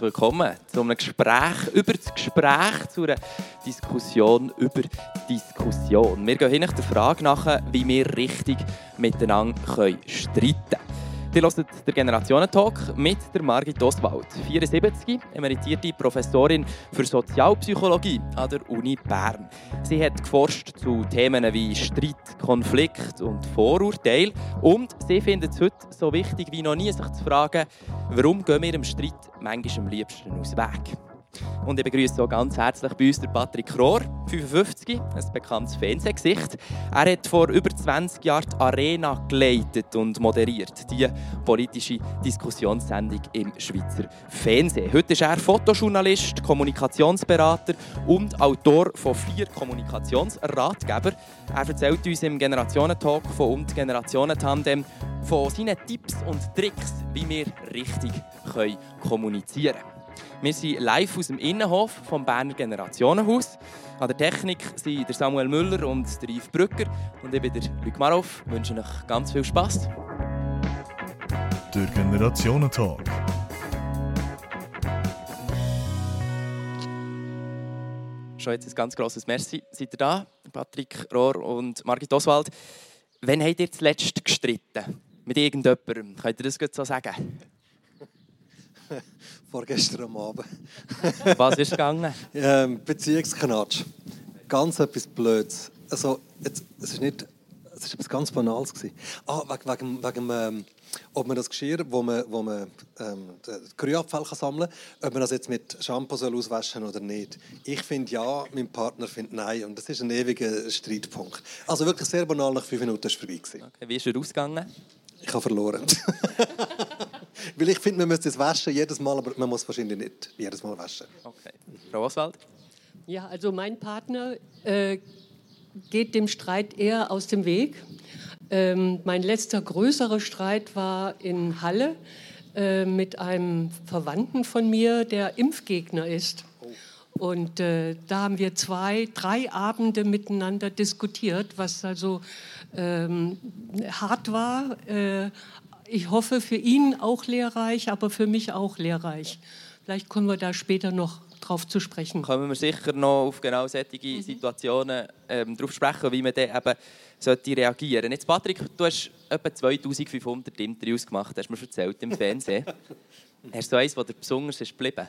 herzlich willkommen zu einem Gespräch über das Gespräch, zu einer Diskussion über Diskussion. Wir gehen hin der Frage nach, wie wir richtig miteinander streiten können. Ihr hört den Generationentalk mit der Margit Oswald, 74, emeritierte Professorin für Sozialpsychologie an der Uni Bern. Sie hat geforscht zu Themen wie Streit, Konflikt und Vorurteil und sie findet es heute so wichtig wie noch nie, sich zu fragen, warum gehen wir im Streit manchmal am liebsten aus Weg. Und ich begrüße auch ganz herzlich bei uns Patrick Rohr, 55, ein bekanntes Fernsehgesicht. Er hat vor über 20 Jahren die Arena geleitet und moderiert, die politische Diskussionssendung im Schweizer Fernsehen. Heute ist er Fotojournalist, Kommunikationsberater und Autor von vier Kommunikationsratgebern. Er erzählt uns im Generationentalk von und Generationentandem von seinen Tipps und Tricks, wie wir richtig kommunizieren können. Wir sind live aus dem Innenhof vom Berner Generationenhaus. An der Technik sind der Samuel Müller und der Yves Brücker. Und ich bin der Luc Marov. Ich wünsche euch ganz viel Spass. Der Generationentalk. Schon jetzt ein ganz grosses Merci. Seid ihr da? Patrick Rohr und Margit Oswald. Wann habt ihr zuletzt gestritten? Mit irgendjemandem? Könnt ihr das so sagen? Vorgestern am Abend. Was ist gegangen? ähm, Beziehungsknatsch. Ganz etwas Blödes. Also, jetzt, es ist nicht... Es war etwas ganz Banales. Gewesen. Ah, wegen, wegen, wegen ähm, ob man das Geschirr, wo man, wo man ähm, Grünabfall sammeln kann, ob man das jetzt mit Shampoo soll auswaschen oder nicht. Ich finde ja, mein Partner findet nein. Und das ist ein ewiger Streitpunkt. Also wirklich sehr banal, nach fünf Minuten war es vorbei. Okay, wie ist er ausgegangen? Ich habe verloren. Weil ich finde, man müsste es waschen jedes Mal, aber man muss wahrscheinlich nicht jedes Mal waschen. Okay. Frau Oswald? Ja, also mein Partner äh, geht dem Streit eher aus dem Weg. Ähm, mein letzter größerer Streit war in Halle äh, mit einem Verwandten von mir, der Impfgegner ist. Und äh, da haben wir zwei, drei Abende miteinander diskutiert, was also ähm, hart war, äh, ich hoffe, für ihn auch lehrreich, aber für mich auch lehrreich. Vielleicht kommen wir da später noch drauf zu sprechen. Kommen wir sicher noch auf genau solche mhm. Situationen ähm, darauf sprechen, wie man dann eben sollte reagieren Jetzt, Patrick, du hast etwa 2500 Interviews gemacht, hast du mir erzählt im Fernsehen. hast du eins, das dir besonders ist geblieben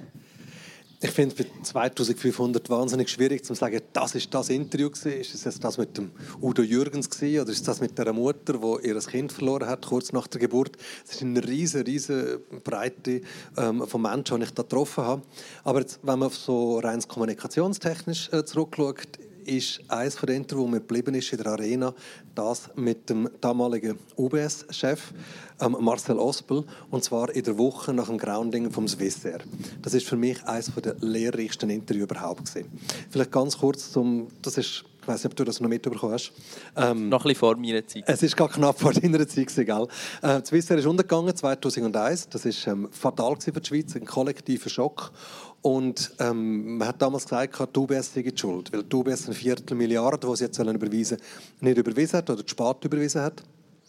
ich finde es bei 2500 wahnsinnig schwierig zu sagen, das ist das Interview gewesen. Ist es das mit dem Udo Jürgens gewesen, oder ist das mit der Mutter, die ihr Kind verloren hat kurz nach der Geburt? Es ist eine riesige, riesige Breite ähm, von Menschen, die ich da getroffen habe. Aber jetzt, wenn man so rein kommunikationstechnisch äh, zurückschaut, ist eines von den Interviews, wo mir geblieben ist in der Arena, das mit dem damaligen UBS-Chef ähm, Marcel Ospel, und zwar in der Woche nach dem Grounding vom Swissair. Das ist für mich eines der lehrreichsten Interviews überhaupt gewesen. Vielleicht ganz kurz zum, das ist ich weiß nicht, ob du das noch mitbekommen hast. Ähm, noch ein bisschen vor meiner Zeit. Es ist gar knapp vor deiner Zeit, gell? Äh, Swissair ist untergegangen 2001. Das war ähm, fatal für die Schweiz, ein kollektiver Schock. Und ähm, man hat damals gesagt, UBS sei die schuld, weil die UBS eine Viertelmilliarde, die sie jetzt überweisen nicht überwiesen hat oder zu spät überwiesen hat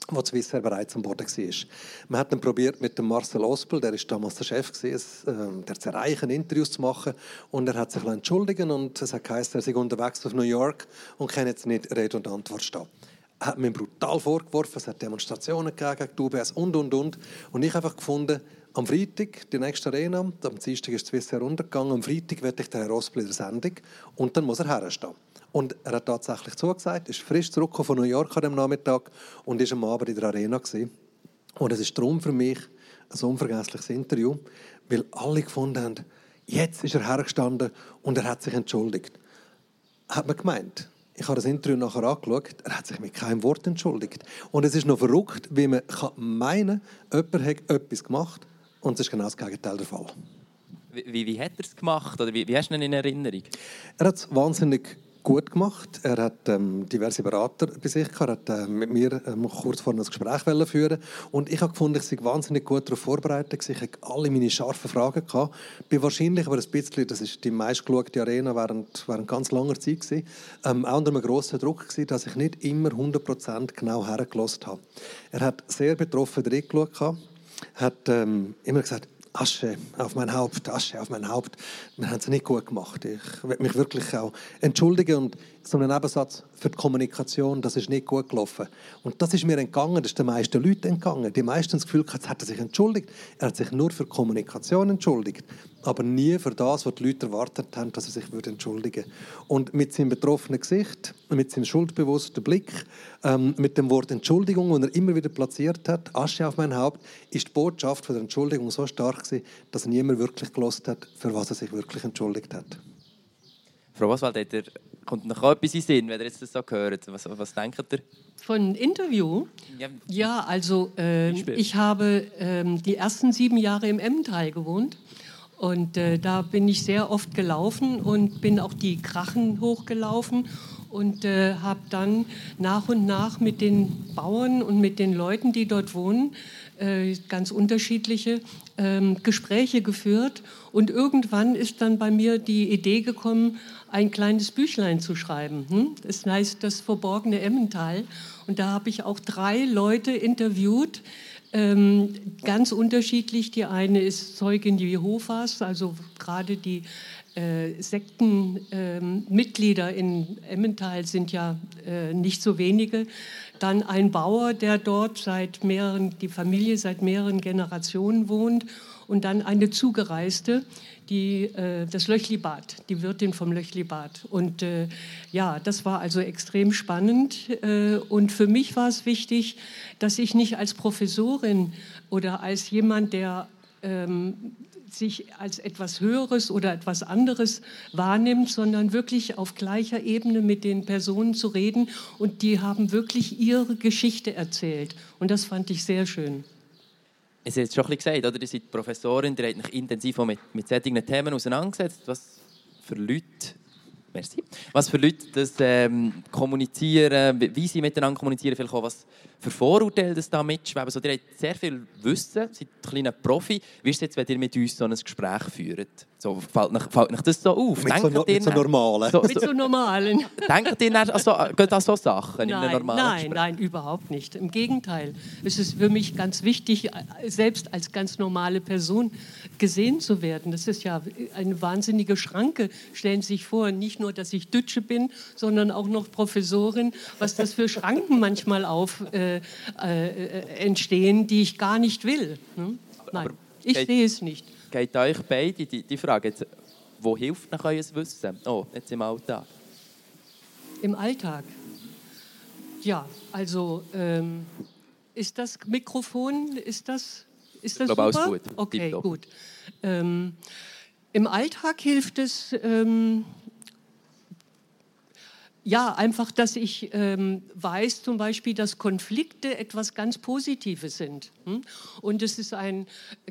wo Swissair bereits am Boden war. Man hat dann probiert mit dem Marcel Ospel, der ist damals der Chef gewesen, äh, der zu erreichen, Interviews zu machen und er hat sich entschuldigen und es hat geheißen, er sei unterwegs auf New York und kann jetzt nicht Rede und Antwort stehen. Er hat mir brutal vorgeworfen, es hat Demonstrationen gegen die UBS und und und und ich habe einfach gefunden, am Freitag, die nächste Arena, am Dienstag ist Swiss heruntergegangen, am Freitag werde ich den Herr Rospel in der Sendung und dann muss er herstehen. Und er hat tatsächlich zugesagt, ist frisch zurückgekommen von New York an dem Nachmittag und ist am Abend in der Arena gewesen. Und es ist darum für mich ein unvergessliches Interview, weil alle gefunden haben, jetzt ist er hergestanden und er hat sich entschuldigt. Hat man gemeint. Ich habe das Interview nachher angeschaut. Er hat sich mit keinem Wort entschuldigt. Und es ist noch verrückt, wie man meinen kann, jemand hat etwas gemacht und es ist genau das Gegenteil der Fall. Wie, wie hat er es gemacht? Oder wie, wie hast du ihn in Erinnerung? Er hat es wahnsinnig gut gemacht. Er hat ähm, diverse Berater bei sich gehabt. Er hat äh, mit mir ähm, kurz vor ein Gespräch führen Und ich habe gefunden, ich sei wahnsinnig gut darauf vorbereitet. Ich hatte alle meine scharfen Fragen. Gehabt. Bin wahrscheinlich aber ein bisschen, das ist die meistgeschaute Arena während, während ganz langer Zeit gewesen, ähm, auch unter einem grossen Druck gewesen, dass ich nicht immer 100% genau hergelassen habe. Er hat sehr betroffen reingeschaut hat ähm, immer gesagt, Asche auf mein Haupt, Asche auf mein Haupt. Wir haben es nicht gut gemacht. Ich will mich wirklich auch entschuldigen und so einen Nebensatz für die Kommunikation, das ist nicht gut gelaufen. Und das ist mir entgangen, das ist den meisten Leuten entgangen. Die meisten haben das Gefühl, jetzt hat er sich entschuldigt. Er hat sich nur für die Kommunikation entschuldigt, aber nie für das, was die Leute erwartet haben, dass er sich würde entschuldigen würde. Und mit seinem betroffenen Gesicht, mit seinem schuldbewussten Blick, ähm, mit dem Wort Entschuldigung, das er immer wieder platziert hat, Asche auf mein Haupt, ist die Botschaft von der Entschuldigung so stark gewesen, dass niemand wirklich gelost hat, für was er sich wirklich entschuldigt hat. Frau Oswald, ihr, kommt noch etwas in Sinn, wenn ihr jetzt das so hört? Was, was denkt ihr? Von Interview? Ja, ja also äh, ich habe äh, die ersten sieben Jahre im Emmental gewohnt. Und äh, da bin ich sehr oft gelaufen und bin auch die Krachen hochgelaufen und äh, habe dann nach und nach mit den Bauern und mit den Leuten, die dort wohnen, äh, ganz unterschiedliche ähm, Gespräche geführt. Und irgendwann ist dann bei mir die Idee gekommen, ein kleines Büchlein zu schreiben. Hm? Das heißt das verborgene Emmental. Und da habe ich auch drei Leute interviewt, ähm, ganz unterschiedlich. Die eine ist Zeugin Jehovas, also gerade die äh, Sektenmitglieder ähm, in Emmental sind ja äh, nicht so wenige. Dann ein Bauer, der dort seit mehreren, die Familie seit mehreren Generationen wohnt. Und dann eine Zugereiste, die, äh, das Löchlibad, die Wirtin vom Löchlibad. Und äh, ja, das war also extrem spannend. Äh, und für mich war es wichtig, dass ich nicht als Professorin oder als jemand, der ähm, sich als etwas Höheres oder etwas anderes wahrnimmt, sondern wirklich auf gleicher Ebene mit den Personen zu reden. Und die haben wirklich ihre Geschichte erzählt. Und das fand ich sehr schön. Es schon ein bisschen gesagt, oder? Ihr seid Professorin, ihr habt euch intensiv mit, mit solchen Themen auseinandergesetzt. Was für Leute, merci, was für Leute das ähm, kommunizieren, wie sie miteinander kommunizieren, vielleicht auch was für Vorurteile das da mitschweben. Also, ihr habt sehr viel Wissen, seid ein kleiner Profi. Wie ist es jetzt, wenn ihr mit uns so ein Gespräch führt? So, fällt, euch, fällt euch das so auf? Mit, so, no, mit so normalen. So, so, mit so normalen. Denkt ihr an so, an so Sachen nein, in einem normalen Nein, Gespräch? nein, überhaupt nicht. Im Gegenteil. Es ist für mich ganz wichtig, selbst als ganz normale Person gesehen zu werden. Das ist ja eine wahnsinnige Schranke. Stellen Sie sich vor, nicht nur, dass ich Dütsche bin, sondern auch noch Professorin, was das für Schranken manchmal auf äh, äh, entstehen, die ich gar nicht will. Hm? Nein, ich sehe es nicht geht euch beide die, die Frage, jetzt, wo hilft nach euer Wissen? Oh, jetzt im Alltag. Im Alltag? Ja, also ähm, ist das Mikrofon, ist das, ist das ich glaube, super? Alles gut. Okay, gut. Ähm, Im Alltag hilft es, ähm, ja, einfach, dass ich ähm, weiß zum Beispiel, dass Konflikte etwas ganz Positives sind. Hm? Und es ist ein,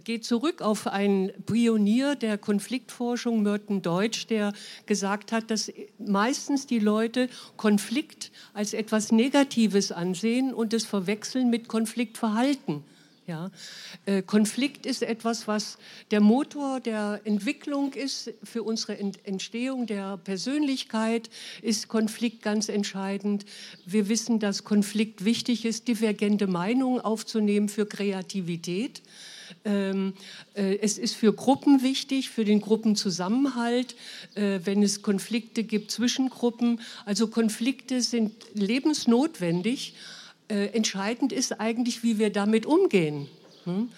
geht zurück auf einen Pionier der Konfliktforschung, Merton Deutsch, der gesagt hat, dass meistens die Leute Konflikt als etwas Negatives ansehen und es verwechseln mit Konfliktverhalten. Ja. Äh, Konflikt ist etwas, was der Motor der Entwicklung ist für unsere Entstehung der Persönlichkeit, ist Konflikt ganz entscheidend. Wir wissen, dass Konflikt wichtig ist, divergente Meinungen aufzunehmen für Kreativität. Ähm, äh, es ist für Gruppen wichtig, für den Gruppenzusammenhalt, äh, wenn es Konflikte gibt zwischen Gruppen. Also Konflikte sind lebensnotwendig äh, entscheidend ist eigentlich, wie wir damit umgehen. Hm?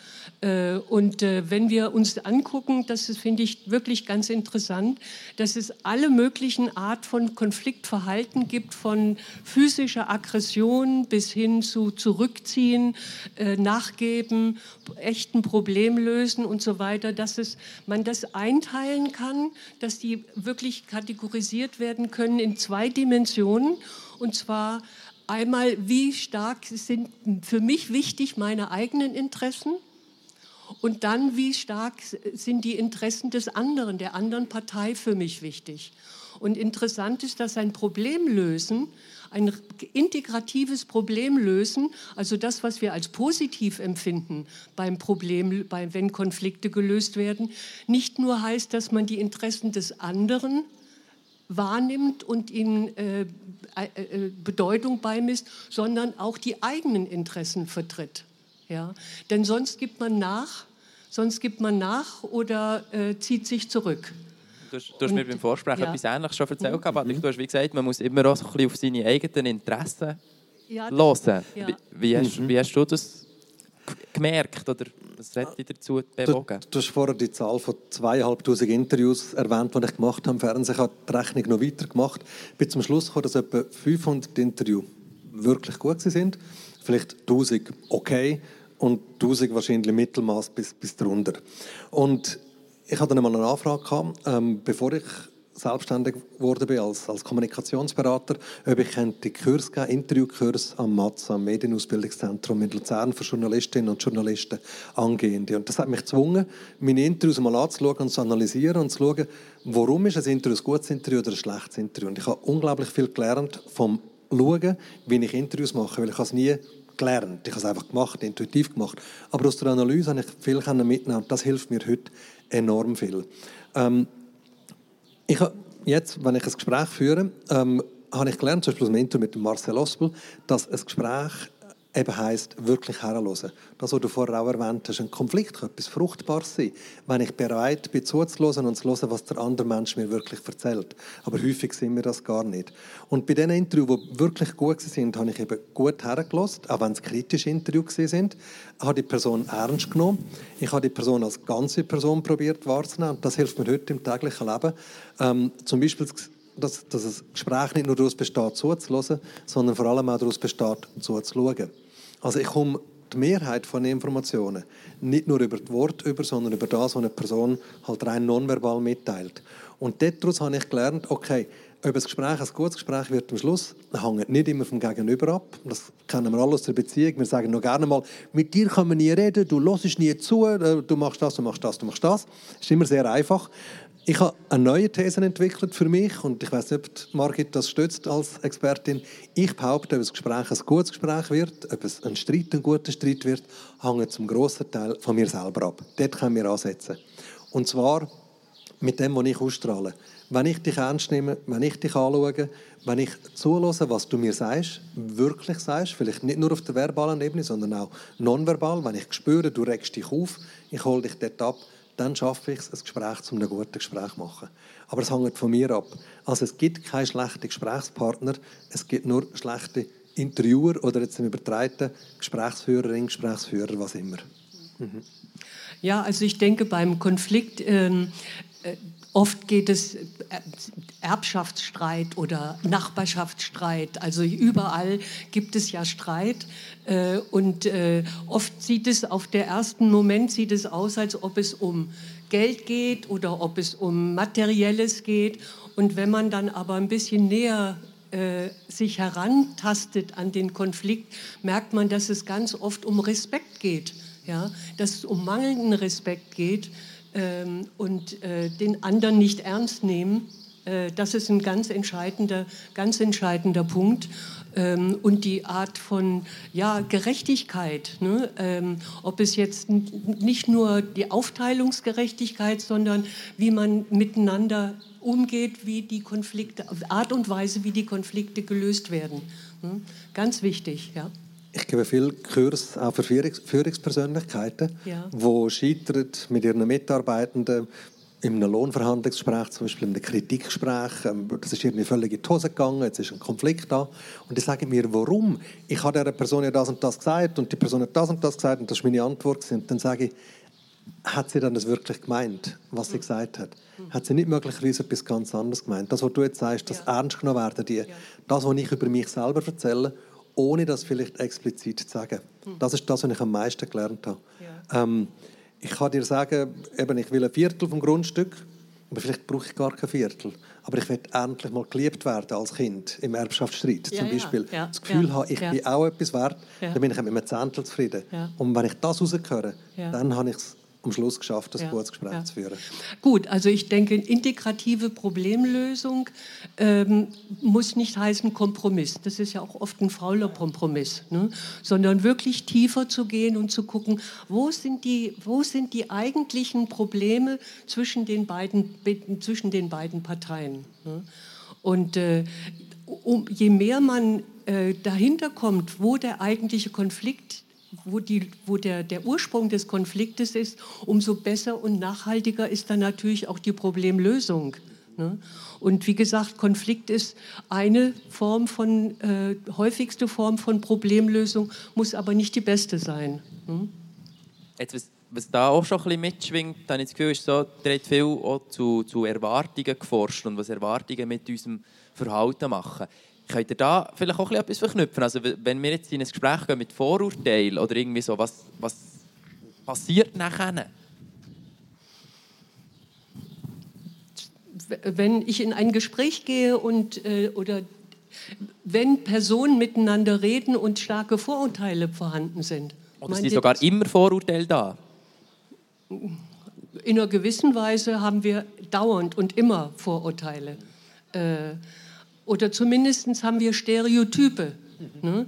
Äh, und äh, wenn wir uns angucken, das finde ich wirklich ganz interessant, dass es alle möglichen Art von Konfliktverhalten gibt, von physischer Aggression bis hin zu Zurückziehen, äh, Nachgeben, echten Problem lösen und so weiter, dass es, man das einteilen kann, dass die wirklich kategorisiert werden können in zwei Dimensionen. Und zwar Einmal, wie stark sind für mich wichtig meine eigenen Interessen? Und dann, wie stark sind die Interessen des anderen, der anderen Partei für mich wichtig? Und interessant ist, dass ein Problemlösen, ein integratives Problemlösen, also das, was wir als positiv empfinden beim Problem, wenn Konflikte gelöst werden, nicht nur heißt, dass man die Interessen des anderen wahrnimmt und ihnen äh, äh, äh, Bedeutung beimisst, sondern auch die eigenen Interessen vertritt. Ja? Denn sonst gibt man nach, sonst gibt man nach oder äh, zieht sich zurück. Du hast, du hast mir beim Vorsprechen ja. etwas Ähnliches schon erzählt, mhm. aber du hast wie gesagt, man muss immer auch so ein bisschen auf seine eigenen Interessen ja, hören. Ja. Wie, wie, hast, mhm. wie hast du das gemerkt oder was hat dich dazu bewogen? Du, du, hast vorher die Zahl von zweieinhalbtausend Interviews erwähnt, die ich gemacht habe im Fernsehen. Ich habe die Rechnung noch weiter gemacht. Ich bin zum Schluss gekommen, dass etwa 500 Interviews wirklich gut sind. Vielleicht 1000 okay und 1000 wahrscheinlich Mittelmaß bis, bis drunter. Und ich hatte dann einmal eine Anfrage gehabt, ähm, bevor ich selbstständig geworden bin als, als Kommunikationsberater, ob ich die Kurs geben, Interviewkurs am MATS, am Medienausbildungszentrum in Luzern für Journalistinnen und Journalisten angehende. Und das hat mich gezwungen, meine Interviews mal anzuschauen und zu analysieren und zu schauen, warum ist ein Interview ein gutes Interview oder ein schlechtes Interview. Und ich habe unglaublich viel gelernt vom Schauen, wie ich Interviews mache, weil ich es nie gelernt. Ich habe es einfach gemacht, intuitiv gemacht. Aber aus der Analyse habe ich viel mitnehmen und das hilft mir heute enorm viel. Ähm, ich habe jetzt, wenn ich ein Gespräch führe, ähm, habe ich gelernt, zum Beispiel dem Interview mit Marcel Ospel, dass ein Gespräch eben heisst, wirklich herhören. Das, was du vorher auch erwähnt hast, ein Konflikt kann etwas Fruchtbares sein, wenn ich bereit bin, zuzuhören und zu hören, was der andere Mensch mir wirklich erzählt. Aber häufig sind wir das gar nicht. Und bei den Interviews, die wirklich gut sind, habe ich eben gut hergelassen, auch wenn es kritische Interviews sind, habe die Person ernst genommen. Ich habe die Person als ganze Person probiert wahrzunehmen. Das hilft mir heute im täglichen Leben. Ähm, zum Beispiel dass, dass ein Gespräch nicht nur daraus besteht, zuzuhören, sondern vor allem auch daraus besteht, zuzuschauen. Also ich komme die Mehrheit von Informationen nicht nur über das Wort über, sondern über das, was eine Person halt rein nonverbal mitteilt. Und daraus habe ich gelernt, okay, ob ein Gespräch ein gutes Gespräch wird am Schluss, hängt nicht immer vom Gegenüber ab. Das kennen wir alle aus der Beziehung. Wir sagen noch gerne mal, mit dir kann man nie reden, du hörst nie zu, äh, du machst das, du machst das, du machst das. Das ist immer sehr einfach. Ich habe eine neue These entwickelt für mich und ich weiß nicht, ob Margit das stützt als Expertin. Ich behaupte, ob ein Gespräch ein gutes Gespräch wird, ob es ein Streit ein guter Streit wird, hängt zum grossen Teil von mir selber ab. Dort können wir ansetzen. Und zwar mit dem, was ich ausstrahle. Wenn ich dich ernst nehme, wenn ich dich anschaue, wenn ich zulasse, was du mir sagst, wirklich sagst, vielleicht nicht nur auf der verbalen Ebene, sondern auch nonverbal, wenn ich spüre, du regst dich auf, ich hole dich dort ab, dann schaffe ich es, ein Gespräch zu einem guten Gespräch zu machen. Aber es hängt von mir ab. Also es gibt keinen schlechten Gesprächspartner, es gibt nur schlechte Interviewer oder jetzt im übertreiten Gesprächsführerin, Gesprächsführer, was immer. Mhm. Ja, also ich denke beim Konflikt, ähm, äh, Oft geht es äh, Erbschaftsstreit oder Nachbarschaftsstreit. Also überall gibt es ja Streit. Äh, und äh, oft sieht es auf der ersten Moment sieht es aus, als ob es um Geld geht oder ob es um Materielles geht. Und wenn man dann aber ein bisschen näher sich herantastet an den Konflikt, merkt man, dass es ganz oft um Respekt geht. Ja? Dass es um mangelnden Respekt geht ähm, und äh, den anderen nicht ernst nehmen. Äh, das ist ein ganz entscheidender, ganz entscheidender Punkt. Ähm, und die Art von ja, Gerechtigkeit, ne? ähm, ob es jetzt nicht nur die Aufteilungsgerechtigkeit, sondern wie man miteinander umgeht, wie die Konflikte, Art und Weise, wie die Konflikte gelöst werden. Ne? Ganz wichtig, ja. Ich gebe viel Kurs auch für Führungspersönlichkeiten, ja. die scheitern mit ihren Mitarbeitenden in einem Lohnverhandlungsgespräch, zum Beispiel in einem Kritikgespräch. Ähm, das ist irgendwie völlig in die Hose gegangen, jetzt ist ein Konflikt da. Und die sagen mir, warum? Ich habe dieser Person ja das und das gesagt und die Person hat das und das gesagt und das ist meine Antwort. Und dann sage ich, hat sie dann das wirklich gemeint, was sie gesagt hat? Hat sie nicht möglicherweise etwas ganz anderes gemeint? Das, was du jetzt sagst, das ja. ernst genommen werden, die, das, was ich über mich selber erzähle ohne das vielleicht explizit zu sagen. Hm. Das ist das, was ich am meisten gelernt habe. Ja. Ähm, ich kann dir sagen, eben, ich will ein Viertel vom Grundstück, aber vielleicht brauche ich gar kein Viertel. Aber ich will endlich mal geliebt werden als Kind im Erbschaftsstreit. Ja, zum Beispiel ja, das Gefühl habe, ich bin auch etwas wert, dann bin ich mit einem Zehntel zufrieden. Und wenn ich das rausgehöre, dann habe ich es am Schluss geschafft, das ja, gutes Gespräch ja. zu führen. Gut, also ich denke, integrative Problemlösung ähm, muss nicht heißen Kompromiss. Das ist ja auch oft ein fauler Kompromiss, ne? sondern wirklich tiefer zu gehen und zu gucken, wo sind die, wo sind die eigentlichen Probleme zwischen den beiden, zwischen den beiden Parteien. Ne? Und äh, um, je mehr man äh, dahinter kommt, wo der eigentliche Konflikt wo, die, wo der, der Ursprung des Konfliktes ist, umso besser und nachhaltiger ist dann natürlich auch die Problemlösung. Ne? Und wie gesagt, Konflikt ist eine Form von, äh, häufigste Form von Problemlösung, muss aber nicht die beste sein. Ne? Jetzt, was, da auch schon ein bisschen mitschwingt, habe ich das Gefühl, ist so, hat viel auch zu, zu Erwartungen geforscht und was Erwartungen mit unserem Verhalten machen. Könnt ihr da vielleicht auch etwas verknüpfen? Also wenn wir jetzt in ein Gespräch gehen mit Vorurteilen oder irgendwie so, was, was passiert nachher? Wenn ich in ein Gespräch gehe und äh, oder wenn Personen miteinander reden und starke Vorurteile vorhanden sind. Oder sind sogar immer Vorurteile da? In einer gewissen Weise haben wir dauernd und immer Vorurteile. Äh, oder zumindest haben wir Stereotype. Ne?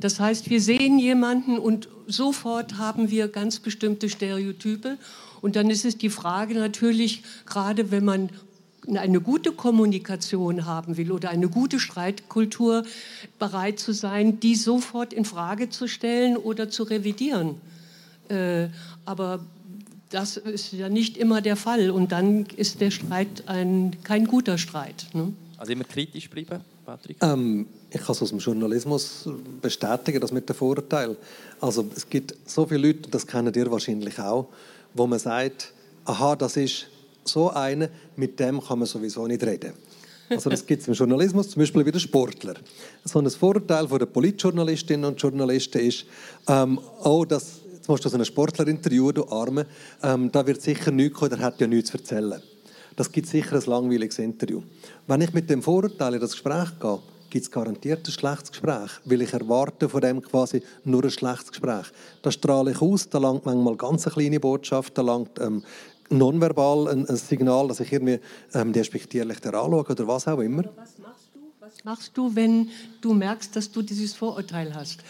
Das heißt, wir sehen jemanden und sofort haben wir ganz bestimmte Stereotype. Und dann ist es die Frage natürlich, gerade wenn man eine gute Kommunikation haben will oder eine gute Streitkultur, bereit zu sein, die sofort in Frage zu stellen oder zu revidieren. Äh, aber das ist ja nicht immer der Fall und dann ist der Streit ein, kein guter Streit. Ne? Also immer kritisch bleiben, Patrick? Ähm, ich kann es aus dem Journalismus bestätigen, das mit dem Vorurteil. Also es gibt so viele Leute, das kennen ihr wahrscheinlich auch, wo man sagt, aha, das ist so einer, mit dem kann man sowieso nicht reden. Also das gibt es im Journalismus, zum Beispiel wie der Sportler. So ein Vorurteil von den Politjournalistinnen und Journalisten ist, ähm, oh, das, jetzt musst du so einen Sportler interviewen, du Arme, ähm, da wird sicher nichts kommen, der hat ja nichts zu erzählen. Das gibt sicher ein langweiliges Interview. Wenn ich mit dem Vorurteil in das Gespräch gehe, gibt es garantiert ein schlechtes Gespräch, weil ich erwarte von dem quasi nur ein schlechtes Gespräch. Da strahle ich aus, da langt manchmal ganz eine kleine Botschaft, da langt ähm, nonverbal ein, ein, Signal, dass ich irgendwie ähm, despektierlich anschaue oder was auch immer. was machst du? Was machst du, wenn du merkst, dass du dieses Vorurteil hast?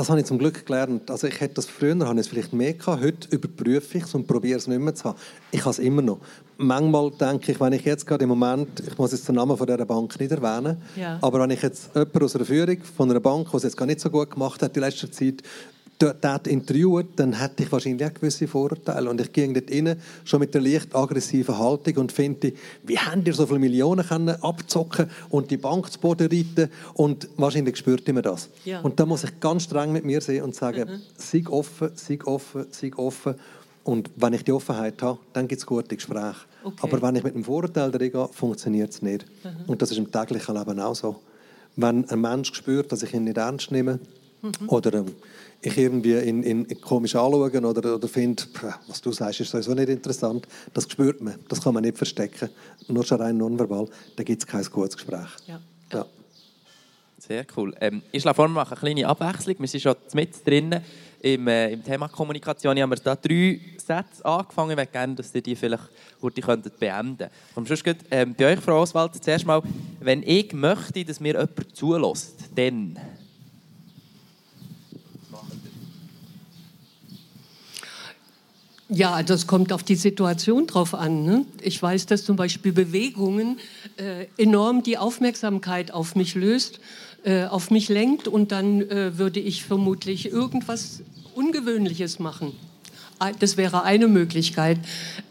Das habe ich zum Glück gelernt. Also ich hätte das früher, habe ich es vielleicht mehr gehabt. Heute überprüfe ich es und probiere es nicht mehr zu haben. Ich habe es immer noch. Manchmal denke ich, wenn ich jetzt gerade im Moment, ich muss jetzt den Namen von dieser Bank nicht erwähnen, ja. aber wenn ich jetzt jemanden aus einer Führung von einer Bank, die es jetzt gar nicht so gut gemacht hat in letzter Zeit, dort interviewt, dann hätte ich wahrscheinlich auch gewisse Vorurteile. Und ich gehe dort rein, schon mit einer leicht aggressiven Haltung und finde, wie habt ihr so viele Millionen können abzocken und die Bank zu Boden reiten? Und wahrscheinlich spürt ihr das. Ja. Und da muss ich ganz streng mit mir sehen und sagen, mhm. sei offen, sei offen, sei offen. Und wenn ich die Offenheit habe, dann gibt es gute Gespräche. Okay. Aber wenn ich mit einem Vorurteil reingehe, funktioniert es nicht. Mhm. Und das ist im täglichen Leben auch so. Wenn ein Mensch spürt, dass ich ihn nicht ernst nehme, mhm. oder ähm, ich irgendwie in, in, komisch anschauen oder, oder finde, was du sagst, ist sowieso nicht interessant, das spürt man. Das kann man nicht verstecken. Nur schon rein nonverbal, da gibt es kein gutes Gespräch. Ja. ja. Sehr cool. Ähm, ich schlage vor, wir machen eine kleine Abwechslung. Wir sind schon mit drinnen im, äh, im Thema Kommunikation. Ich habe da drei Sätze angefangen. Ich möchte gerne, dass ihr die vielleicht heute könntet beenden könntet. Ähm, bei euch, Frau Oswald, zuerst mal, wenn ich möchte, dass mir jemand zulässt, dann... Ja, das kommt auf die Situation drauf an. Ne? Ich weiß, dass zum Beispiel Bewegungen äh, enorm die Aufmerksamkeit auf mich löst, äh, auf mich lenkt und dann äh, würde ich vermutlich irgendwas Ungewöhnliches machen. Das wäre eine Möglichkeit.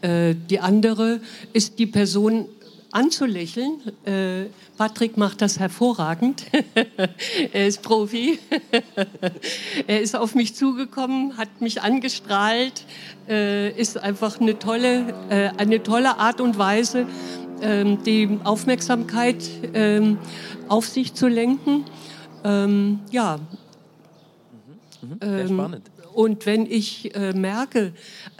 Äh, die andere ist, die Person anzulächeln. Äh, Patrick macht das hervorragend. er ist Profi. er ist auf mich zugekommen, hat mich angestrahlt. Äh, ist einfach eine tolle, äh, eine tolle Art und Weise, ähm, die Aufmerksamkeit ähm, auf sich zu lenken. Ähm, ja. Mhm. Mhm. Sehr spannend. Und wenn ich äh, merke,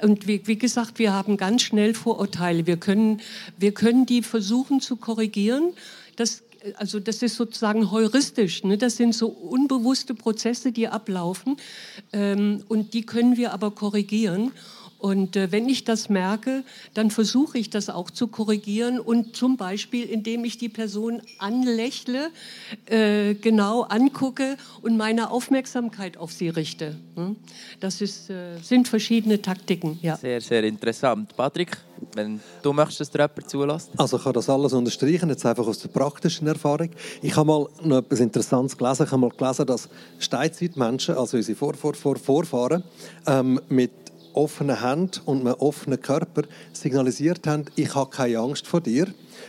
und wie, wie, gesagt, wir haben ganz schnell Vorurteile, wir können, wir können die versuchen zu korrigieren. Das, also das ist sozusagen heuristisch. Ne? Das sind so unbewusste Prozesse, die ablaufen. Ähm, und die können wir aber korrigieren. Und äh, wenn ich das merke, dann versuche ich das auch zu korrigieren und zum Beispiel, indem ich die Person anlächle, äh, genau angucke und meine Aufmerksamkeit auf sie richte. Hm? Das ist, äh, sind verschiedene Taktiken. Ja. Sehr, sehr interessant. Patrick? wenn du möchtest, dass dir jemand zulässt? Also ich kann das alles unterstreichen, jetzt einfach aus der praktischen Erfahrung. Ich habe mal noch etwas Interessantes gelesen. Ich habe mal gelesen, dass Steinzeitmenschen, also unsere Vor -Vor -Vor Vorfahren, ähm, mit offenen Händen und einem offenen Körper signalisiert haben, ich habe keine Angst vor dir.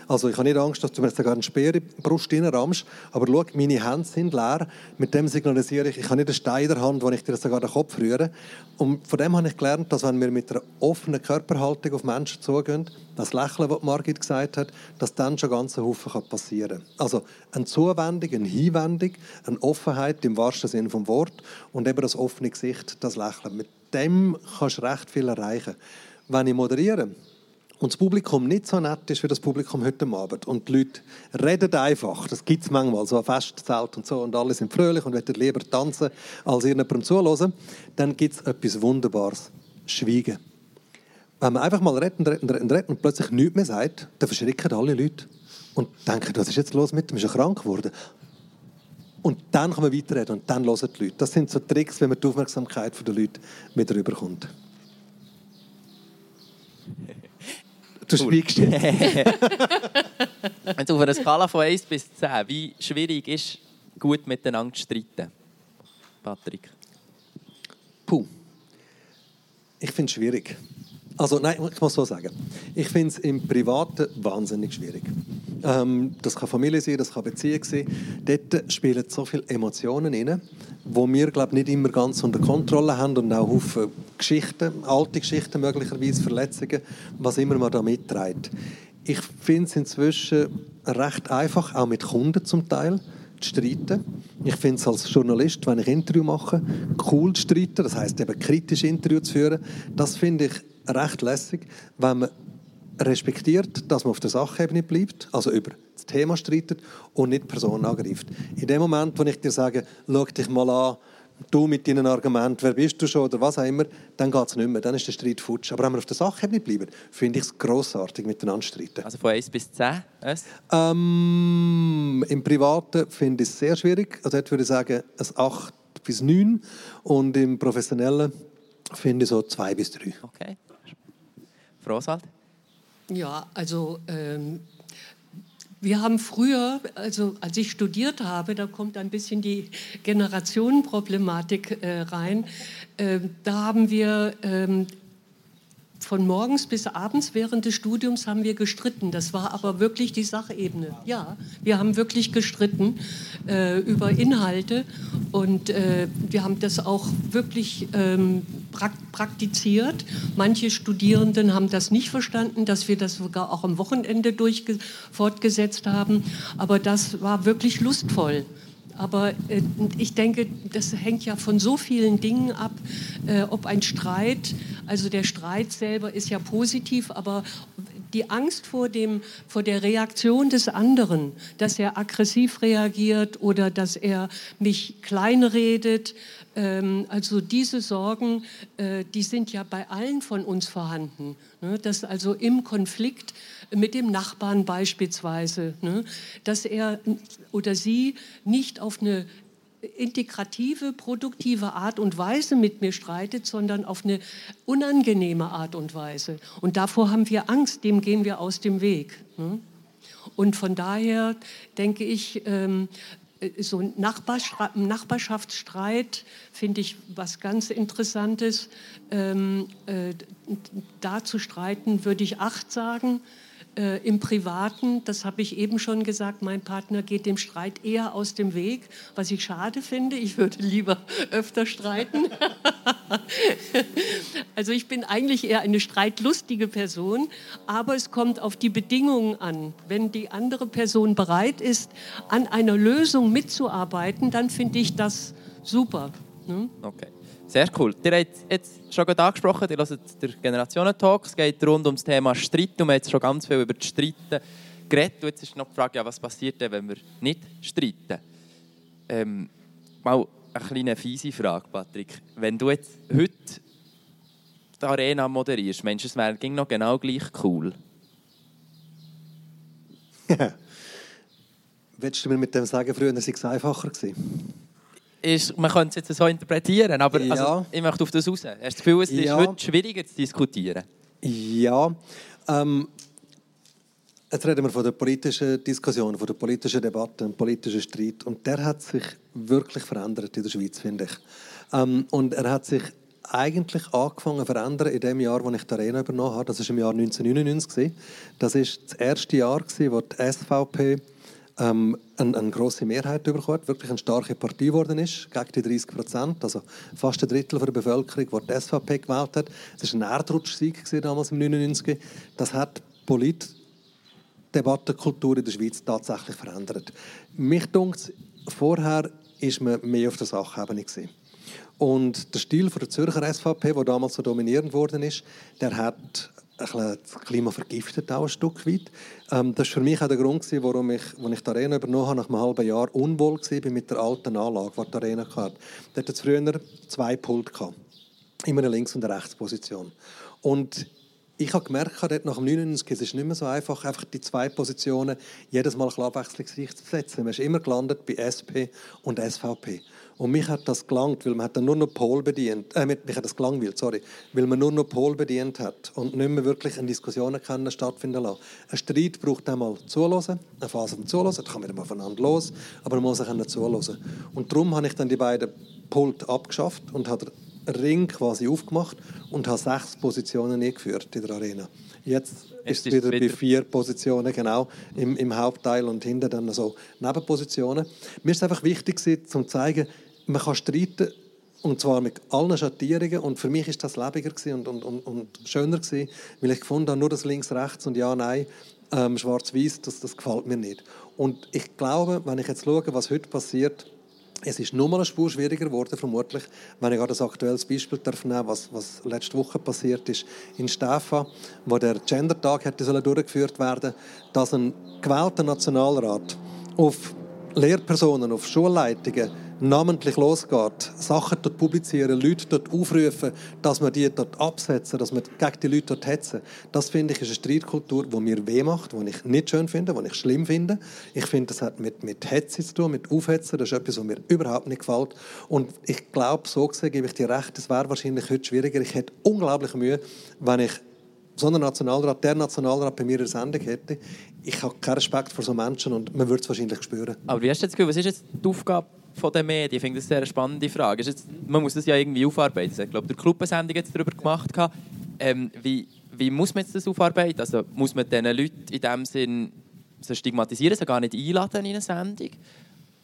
Also ich habe nicht Angst, dass du mir sogar einen Speer in die Brust reinrammst, aber schau, meine Hände sind leer. Mit dem signalisiere ich, ich habe nicht einen Stein in der Hand, wo ich dir sogar den Kopf rühre. Und von dem habe ich gelernt, dass wenn wir mit einer offenen Körperhaltung auf Menschen zugehen, das Lächeln, das Margit gesagt hat, dass dann schon ganz ein Haufen passieren kann. Also eine Zuwendung, eine Hinwendung, eine Offenheit im wahrsten Sinne des Wortes und eben das offene Gesicht, das Lächeln. Mit dem kannst du recht viel erreichen. Wenn ich moderiere, und das Publikum nicht so nett ist wie das Publikum heute Abend und die Leute reden einfach, das gibt es manchmal, so ein Festzelt und so und alle sind fröhlich und wollen lieber tanzen, als irgendjemandem zuhören, dann gibt es etwas Wunderbares, Schweigen. Wenn man einfach mal und redet, und, redet und plötzlich nichts mehr sagt, dann verschrecken alle Leute und denken, was ist jetzt los mit dem, ist er krank geworden? Und dann kann man weiterreden und dann hören die Leute. Das sind so Tricks, wenn man die Aufmerksamkeit der Leute wieder rüberkommt. Du schweigst jetzt. Jetzt auf einer Skala von 1 bis 10, wie schwierig ist gut miteinander zu streiten? Patrick? Puh. Ich finde es schwierig. Also nein, ich muss so sagen. Ich finde es im Privaten wahnsinnig schwierig. Ähm, das kann Familie sein, das kann Beziehung sein. Dort spielen so viele Emotionen rein, wo wir glaube nicht immer ganz unter Kontrolle haben und auch Haufen Geschichten, alte Geschichten möglicherweise, Verletzungen, was immer man da mitträgt. Ich finde es inzwischen recht einfach, auch mit Kunden zum Teil, zu streiten. Ich finde es als Journalist, wenn ich Interview mache, cool zu streiten, das heißt eben kritisch Interview zu führen. Das finde ich recht lässig, wenn man respektiert, dass man auf der Sachebene bleibt, also über das Thema streitet und nicht Personen angreift. In dem Moment, wo ich dir sage, schau dich mal an, du mit deinen Argumenten, wer bist du schon oder was auch immer, dann geht es nicht mehr, dann ist der Streit futsch. Aber wenn wir auf der Sachebene bleiben, finde ich es grossartig, miteinander zu streiten. Also von 1 bis 10? Was? Ähm, Im Privaten finde ich es sehr schwierig. Also dort würde ich sagen, ein 8 bis 9 und im Professionellen finde ich so 2 bis 3. Okay. Frau Oswald? Ja, also ähm, wir haben früher, also als ich studiert habe, da kommt ein bisschen die Generationenproblematik äh, rein, äh, da haben wir ähm, von morgens bis abends während des Studiums haben wir gestritten. Das war aber wirklich die Sachebene. Ja, wir haben wirklich gestritten äh, über Inhalte und äh, wir haben das auch wirklich ähm, praktiziert. Manche Studierenden haben das nicht verstanden, dass wir das sogar auch am Wochenende fortgesetzt haben. Aber das war wirklich lustvoll. Aber äh, ich denke, das hängt ja von so vielen Dingen ab, äh, ob ein Streit, also der Streit selber ist ja positiv, aber die Angst vor, dem, vor der Reaktion des anderen, dass er aggressiv reagiert oder dass er mich kleinredet, ähm, also diese Sorgen, äh, die sind ja bei allen von uns vorhanden. Ne? Dass also im Konflikt mit dem Nachbarn beispielsweise, ne? dass er oder sie nicht auf eine integrative, produktive Art und Weise mit mir streitet, sondern auf eine unangenehme Art und Weise. Und davor haben wir Angst, dem gehen wir aus dem Weg. Ne? Und von daher denke ich, ähm, äh, so ein Nachbarschaftsstreit finde ich was ganz Interessantes. Ähm, äh, da zu streiten würde ich acht sagen. Äh, Im Privaten, das habe ich eben schon gesagt, mein Partner geht dem Streit eher aus dem Weg, was ich schade finde. Ich würde lieber öfter streiten. also ich bin eigentlich eher eine streitlustige Person, aber es kommt auf die Bedingungen an. Wenn die andere Person bereit ist, an einer Lösung mitzuarbeiten, dann finde ich das super. Ne? Okay. Sehr cool. Ihr habt jetzt schon angesprochen, ihr hört den Generationentalk. Es geht rund um das Thema Streit und wir haben jetzt schon ganz viel über das Streiten geredet. Und jetzt ist noch die Frage, ja, was passiert wenn wir nicht streiten? Ähm, mal eine kleine fiese Frage, Patrick. Wenn du jetzt heute die Arena moderierst, meinst du, es wäre noch genau gleich cool? Willst du mir mit dem sagen, früher sei es einfacher gewesen? Ist, man könnte es jetzt so interpretieren, aber ja. also, ich möchte auf das raus. Hast du das Gefühl, es ist ja. heute schwieriger zu diskutieren? Ja, Ähm, Jetzt reden wir von der politischen Diskussion, von der politischen Debatte, dem politischen Streit. Und der hat sich wirklich verändert in der Schweiz, finde ich. Ähm, und er hat sich eigentlich angefangen zu verändern in dem Jahr, als ich die Arena übernommen habe. Das war im Jahr 1999. Das war das erste Jahr, wo die SVP ähm, eine, eine grosse Mehrheit bekommen wirklich eine starke Partei geworden ist, gegen die 30 Prozent, also fast ein Drittel der Bevölkerung, die die SVP gewählt hat. Das war ein Erdrutschsieg damals im 1999. Das hat Polit Debattenkultur in der Schweiz tatsächlich verändert. Mich dunkt vorher ist man mehr auf der Sachebene gewesen. Und der Stil der Zürcher SVP, der damals so dominierend worden ist, der hat das Klima vergiftet auch ein Stück weit. Ähm, das war für mich auch der Grund, warum ich, als ich die Arena übernommen habe, nach einem halben Jahr unwohl war mit der alten Anlage, die die Arena hatte. Da hatte früher zwei Pult. Gehabt. Immer eine Links- und eine Rechtsposition. Und ich habe gemerkt, dort nach dem 99 es ist nicht mehr so einfach, einfach die zwei Positionen jedes Mal abwechslungsreich zu setzen. Man ist immer gelandet bei SP und SVP. Und mich hat das gelangt, weil man hat dann nur noch Pol bedient, äh, mich hat das gelangweilt, sorry, weil man nur noch Pol bedient hat und nicht mehr wirklich eine Diskussion können stattfinden lassen. Ein Streit braucht einmal Zuhören, eine Phase vom Zuhören, da kann man immer voneinander los, aber man muss auch Zuhören. Und darum habe ich dann die beiden Pult abgeschafft und habe Ring quasi aufgemacht und habe sechs Positionen eingeführt in der Arena. Jetzt, Jetzt ist es wieder, wieder, bei vier Positionen, genau, im, im Hauptteil und hinten dann so Nebenpositionen. Mir ist einfach wichtig, um zu zeigen, man kann streiten und zwar mit allen Schattierungen. Und für mich ist das lebiger und, und, und, und schöner gewesen, weil ich gefunden habe, nur das links, rechts und ja, nein, ähm, schwarz-weiß, das, das gefällt mir nicht. Und ich glaube, wenn ich jetzt schaue, was heute passiert, es ist nur mal eine Spur schwieriger geworden, vermutlich, wenn ich gerade ein aktuelles Beispiel darf was, was letzte Woche passiert ist in Stefan, wo der Gender-Tag durchgeführt werden dass ein gewählter Nationalrat auf Lehrpersonen, auf Schulleitungen namentlich losgeht, Sachen dort publizieren, Leute dort aufrufen, dass man die dort absetzen, dass man gegen die Leute dort hetzen. Das finde ich ist eine Streitkultur, die mir weh macht, die ich nicht schön finde, die ich schlimm finde. Ich finde, das hat mit, mit Hetze zu tun, mit Aufhetzen. Das ist etwas, was mir überhaupt nicht gefällt. Und ich glaube, so gesehen gebe ich dir recht, es wäre wahrscheinlich heute schwieriger. Ich hätte unglaublich Mühe, wenn ich so einen Nationalrat, der Nationalrat bei mir in der Sendung hätte. Ich habe keinen Respekt vor so Menschen und man würde es wahrscheinlich spüren. Aber wie hast du das Gefühl, was ist jetzt die Aufgabe von den Medien? Ich finde das eine sehr spannende Frage. Jetzt, man muss das ja irgendwie aufarbeiten. Ich glaube, der Club-Sendung jetzt darüber gemacht. Ähm, wie, wie muss man jetzt das aufarbeiten? Also, muss man diesen Leuten in dem Sinn so stigmatisieren, sie gar nicht einladen in eine Sendung?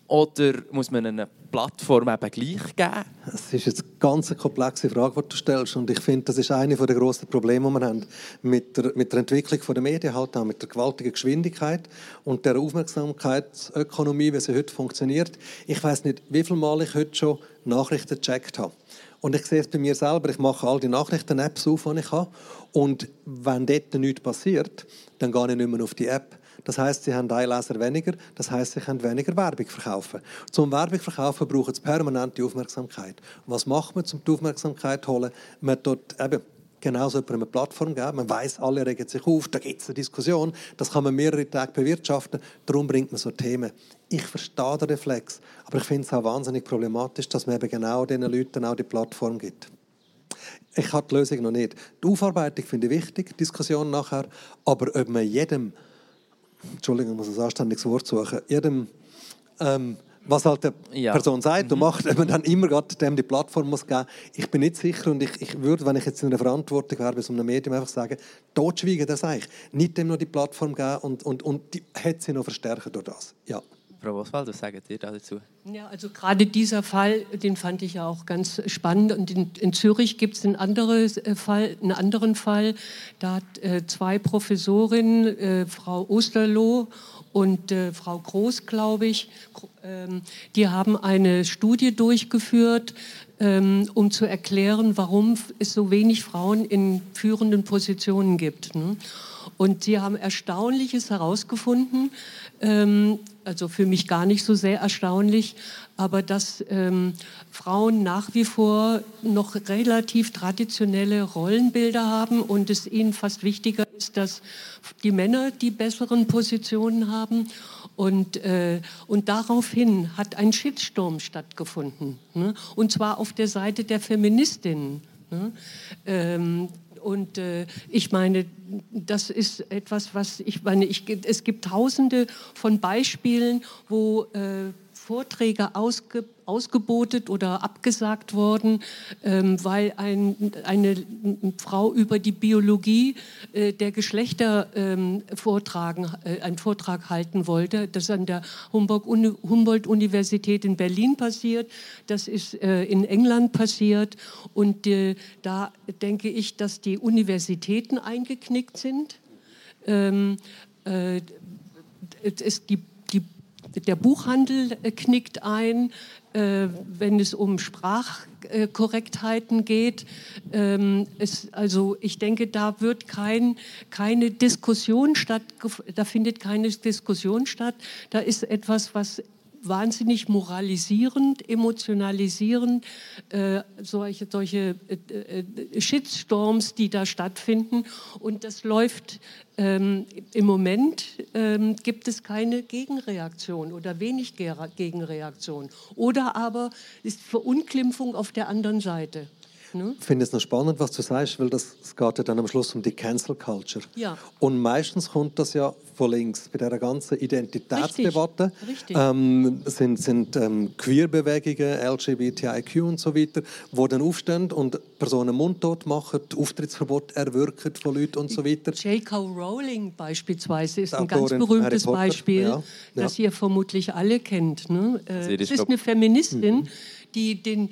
Oder muss man eine Plattform eben gleich geben? Das ist jetzt eine ganz komplexe Frage, die du stellst. Und ich finde, das ist eine der grossen Probleme, die wir haben mit der, mit der Entwicklung der Medien, halt auch mit der gewaltigen Geschwindigkeit und der Aufmerksamkeitsökonomie, wie sie heute funktioniert. Ich weiß nicht, wie viele Mal ich heute schon Nachrichten gecheckt habe. Und ich sehe es bei mir selber, ich mache all die Nachrichten-Apps auf, die ich habe. Und wenn dort nichts passiert, dann gehe ich nicht mehr auf die App das heißt, sie haben einen Leser weniger. Das heißt, sie können weniger Werbung verkaufen. Zum Werbung verkaufen braucht es permanente Aufmerksamkeit. Was macht man, um die Aufmerksamkeit zu holen? Man dort eben genauso eine Plattform geben. Man weiß, alle regen sich auf, da gibt es eine Diskussion. Das kann man mehrere Tage bewirtschaften. Darum bringt man so Themen. Ich verstehe den Reflex, aber ich finde es auch wahnsinnig problematisch, dass man eben genau diesen Leuten auch die Plattform gibt. Ich habe die Lösung noch nicht. Die Aufarbeitung finde ich wichtig, Diskussion nachher, aber ob man jedem Entschuldigung, ich muss ein anständiges Wort suchen, jedem, ähm, was halt die ja. Person sagt mhm. und macht, wenn man dann immer gerade dem die Plattform muss geben. Ich bin nicht sicher und ich, ich würde, wenn ich jetzt in einer Verantwortung wäre, bei so einem Medium einfach sagen, totschweigen, das sage ich. Nicht dem noch die Plattform geben und, und, und die Hetze noch verstärken durch das. Ja. Frau Oswald, was sagt ihr dazu? Ja, also gerade dieser Fall, den fand ich ja auch ganz spannend. Und in, in Zürich gibt es einen, andere äh, einen anderen Fall. Da hat äh, zwei Professorinnen, äh, Frau Osterloh und äh, Frau Groß, glaube ich, ähm, die haben eine Studie durchgeführt, ähm, um zu erklären, warum es so wenig Frauen in führenden Positionen gibt. Ne? Und sie haben Erstaunliches herausgefunden, ähm, also für mich gar nicht so sehr erstaunlich, aber dass ähm, Frauen nach wie vor noch relativ traditionelle Rollenbilder haben und es ihnen fast wichtiger ist, dass die Männer die besseren Positionen haben. Und, äh, und daraufhin hat ein Shitsturm stattgefunden, ne? und zwar auf der Seite der Feministinnen. Ne? Ähm, und äh, ich meine, das ist etwas, was ich meine, ich, es gibt tausende von Beispielen, wo äh, Vorträge ausge, ausgebotet oder abgesagt worden, ähm, weil ein, eine Frau über die Biologie äh, der Geschlechter ähm, vortragen, äh, einen Vortrag halten wollte. Das ist an der Humboldt-Universität in Berlin passiert, das ist äh, in England passiert und äh, da denke ich, dass die Universitäten eingeknickt sind. Ähm, äh, es, die der Buchhandel äh, knickt ein, äh, wenn es um Sprachkorrektheiten geht. Ähm, es, also ich denke, da wird kein, keine Diskussion statt, da findet keine Diskussion statt. Da ist etwas, was wahnsinnig moralisierend, emotionalisierend, äh, solche, solche äh, äh, Shitstorms, die da stattfinden. Und das läuft ähm, im Moment, ähm, gibt es keine Gegenreaktion oder wenig Gegenreaktion. Oder aber ist Verunglimpfung auf der anderen Seite. Ne? Ich finde es noch spannend, was du sagst, weil das, es geht ja dann am Schluss um die Cancel Culture. Ja. Und meistens kommt das ja von links. Bei dieser ganzen Identitätsdebatte. Ähm, sind, sind ähm, Queerbewegungen, LGBTIQ und so weiter, die dann aufstehen und Personen mundtot machen, Auftrittsverbot erwirken von Leuten und so weiter. J.K. Rowling beispielsweise ist ein ganz berühmtes Beispiel, ja. das ihr vermutlich alle kennt. Ne? Äh, es ist eine Feministin, mhm. die den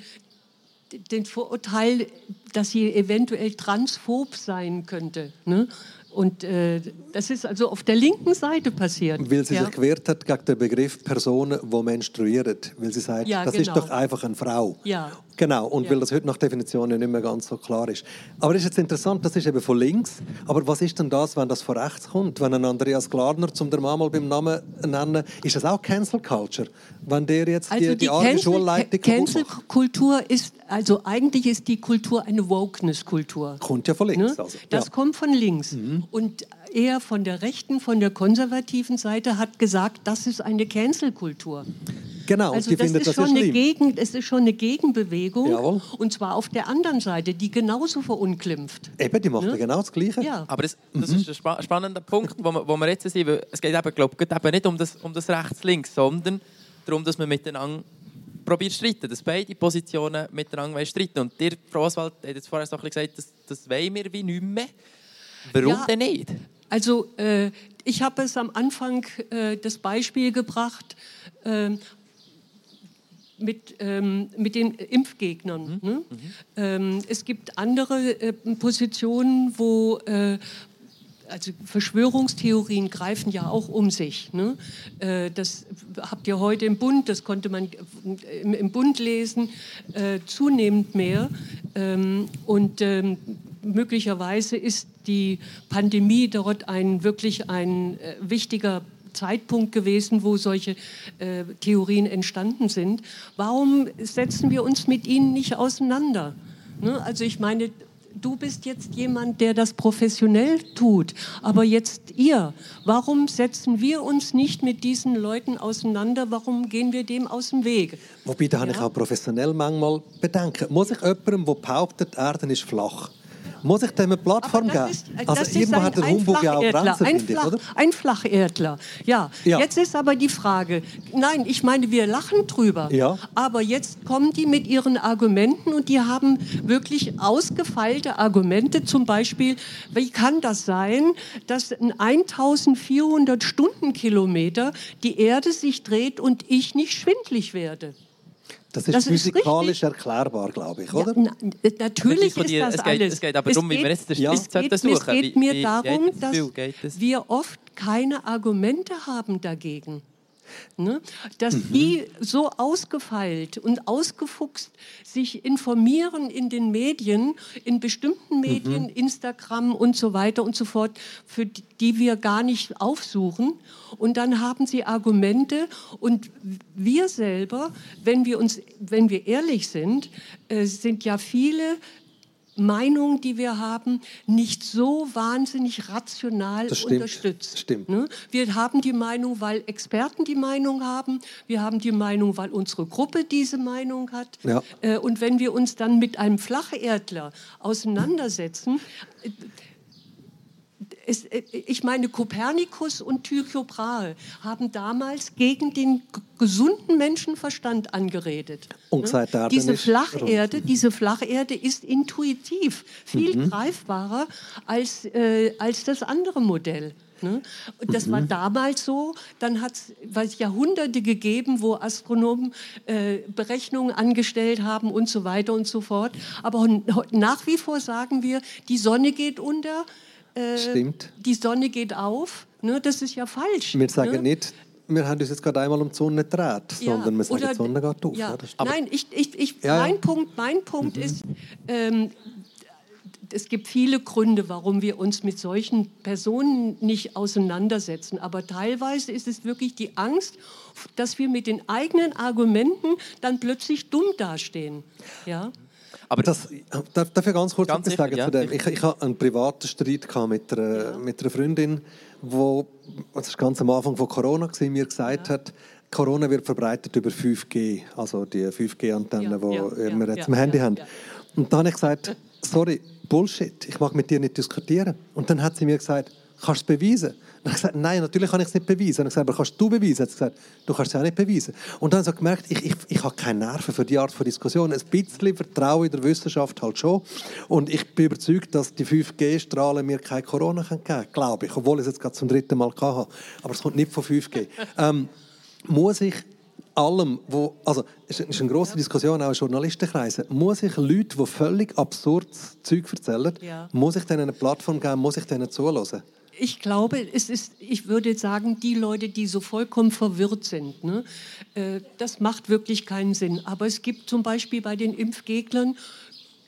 den Vorurteil, dass sie eventuell transphob sein könnte. Ne? Und äh, das ist also auf der linken Seite passiert. Weil sie ja. sich gewehrt hat gegen den Begriff Personen, die menstruieren. Weil sie sagt, ja, das genau. ist doch einfach eine Frau. Ja. Genau, und ja. weil das heute nach Definition nicht mehr ganz so klar ist. Aber es ist jetzt interessant, das ist eben von links. Aber was ist denn das, wenn das von rechts kommt? Wenn ein Andreas Glarner, zum der mal beim Namen nennen, ist das auch Cancel Culture? Wenn der jetzt also die, die, die arme Schulleitung Cancel Kultur ist, also eigentlich ist die Kultur eine Wokeness-Kultur. Kommt ja von links. Ne? Also. Das ja. kommt von links. Mhm. Und er von der rechten, von der konservativen Seite hat gesagt, das ist eine Cancel-Kultur. Genau, also die das findet ist das schon eine Gegen, Es ist schon eine Gegenbewegung. Jawohl. Und zwar auf der anderen Seite, die genauso verunglimpft. Eben, die macht ja genau das Gleiche. Ja. Aber das, das mhm. ist ein spa spannender Punkt, wo wir, wo wir jetzt sind. Es geht eben, glaub, eben nicht um das, um das Rechts-Links, sondern darum, dass man miteinander probiert zu streiten, dass beide Positionen miteinander streiten Und dir, Frau Oswald, hat jetzt vorher so gesagt, das, das wollen wir wie nicht mehr. Warum ja, denn nicht? Also äh, ich habe es am Anfang äh, das Beispiel gebracht, äh, mit, ähm, mit den Impfgegnern. Mhm. Ne? Mhm. Ähm, es gibt andere äh, Positionen, wo äh, also Verschwörungstheorien greifen ja auch um sich. Ne? Äh, das habt ihr heute im Bund, das konnte man im, Bund lesen, äh, zunehmend mehr. Ähm, und ähm, möglicherweise ist die Pandemie dort ein wirklich ein äh, wichtiger Zeitpunkt gewesen, wo solche äh, Theorien entstanden sind. Warum setzen wir uns mit ihnen nicht auseinander? Ne? Also ich meine, du bist jetzt jemand, der das professionell tut, aber jetzt ihr, warum setzen wir uns nicht mit diesen Leuten auseinander? Warum gehen wir dem aus dem Weg? Wobei, da ja? habe ich auch professionell manchmal Bedenken. Muss ich jemandem, der behauptet, die Erde ist flach, muss ich dem eine Plattform geben? Ist, also irgendwo hat der Humbug ja auch Grenzen, ein, Flach, oder? ein Flacherdler, ja. ja. Jetzt ist aber die Frage, nein, ich meine, wir lachen drüber, ja. aber jetzt kommen die mit ihren Argumenten und die haben wirklich ausgefeilte Argumente, zum Beispiel, wie kann das sein, dass in 1400 Stundenkilometer die Erde sich dreht und ich nicht schwindlig werde? Das ist das physikalisch ist erklärbar, glaube ich, oder? Ja, natürlich ist das es geht, alles. Es geht aber darum, wie wir jetzt den ja. Spitz es geht, mir wie, darum, dass wir oft keine Argumente haben dagegen. Ne? Dass mhm. die so ausgefeilt und ausgefuchst sich informieren in den Medien, in bestimmten Medien, mhm. Instagram und so weiter und so fort, für die wir gar nicht aufsuchen. Und dann haben sie Argumente und wir selber, wenn wir uns, wenn wir ehrlich sind, äh, sind ja viele Meinung, die wir haben, nicht so wahnsinnig rational Das stimmt. unterstützt. Stimmt. Ne? Wir haben die Meinung, weil Experten die Meinung haben. Wir haben die Meinung, weil unsere Gruppe diese Meinung hat. Ja. Äh, Und wenn wir uns dann mit einem Flacherdler auseinandersetzen, äh, es, äh, ich meine, Kopernikus und Tycho Brahe haben damals gegen den gesunden Menschenverstand angeredet. Und der Erde diese Flacherde, diese Flacherde ist intuitiv viel Mhm. greifbarer als, äh, als das andere Modell. Ne? Und das Mhm. war damals so. Dann hat es Jahrhunderte gegeben, wo Astronomen äh, Berechnungen angestellt haben und so weiter und so fort. Aber nach wie vor sagen wir, die Sonne geht unter, äh, Stimmt. die Sonne geht auf. Ne? Das ist ja falsch. Wir sagen ne? nicht, wir haben uns jetzt gerade einmal um die Sonne gedreht, sondern wir sagen, oder- die Sonne geht auf. Ja. Nein, ich, ich, ich, Ja, mein Punkt, mein Punkt ist, ähm, es gibt viele Gründe, warum wir uns mit solchen Personen nicht auseinandersetzen. Aber teilweise ist es wirklich die Angst, dass wir mit den eigenen Argumenten dann plötzlich dumm dastehen. Ja? Aber Das, darf, darf ich ganz kurz Ganz etwas sicher, sagen ja, zu dem? Ich, ich hatte einen privaten Streit mit einer, mit einer Freundin, wo, das war ganz am Anfang von Corona, gewesen, mir gesagt hat, Corona wird verbreitet über 5G, also die 5G-Antennen, Ja, die ja, wir ja, jetzt ja, im Handy ja, haben. ja. Und dann habe ich gesagt, sorry, Bullshit, ich mag mit dir nicht diskutieren. Und dann hat sie mir gesagt, kannst du es beweisen? Ich habe gesagt, nein, natürlich kann ich es nicht beweisen. Und ich gesagt, aber kannst du beweisen? Hat gesagt, du kannst es auch nicht beweisen. Und dann habe ich gemerkt, ich, ich, ich habe keine Nerven für die Art von Diskussion. Ein bisschen Vertrauen in der Wissenschaft halt schon. Und ich bin überzeugt, dass die 5G-Strahlen mir kein Corona geben können, glaube ich. Obwohl ich es jetzt gerade zum dritten Mal hatte. Aber es kommt nicht von 5G. ähm, muss ich allem, wo, also es ist eine grosse Diskussion auch in Journalistenkreisen, muss ich Leute, die völlig absurdes Zeug erzählen, Ja. muss ich denen eine Plattform geben, muss ich denen zuhören? Ich glaube, es ist, ich würde sagen, die Leute, die so vollkommen verwirrt sind, ne, äh, das macht wirklich keinen Sinn. Aber es gibt zum Beispiel bei den Impfgegnern,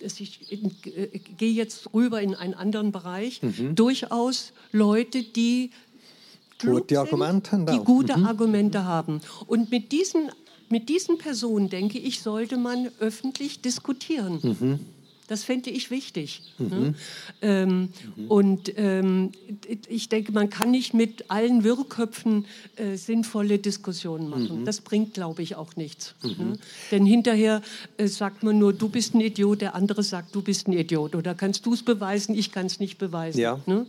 ich in, äh, gehe jetzt rüber in einen anderen Bereich, Mhm. durchaus Leute, die klug Gute Argumente haben die auch. Mhm. gute Argumente haben. Und mit diesen, mit diesen Personen, denke ich, sollte man öffentlich diskutieren. Mhm. Das fände ich wichtig. Ne? Ähm, Und ähm, ich denke, man kann nicht mit allen Wirrköpfen äh, sinnvolle Diskussionen machen. Das bringt, glaube ich, auch nichts. Ne? Denn hinterher äh, sagt man nur, du bist ein Idiot, der andere sagt, du bist ein Idiot. Oder kannst du es beweisen, ich kann es nicht beweisen. Ja. Ne?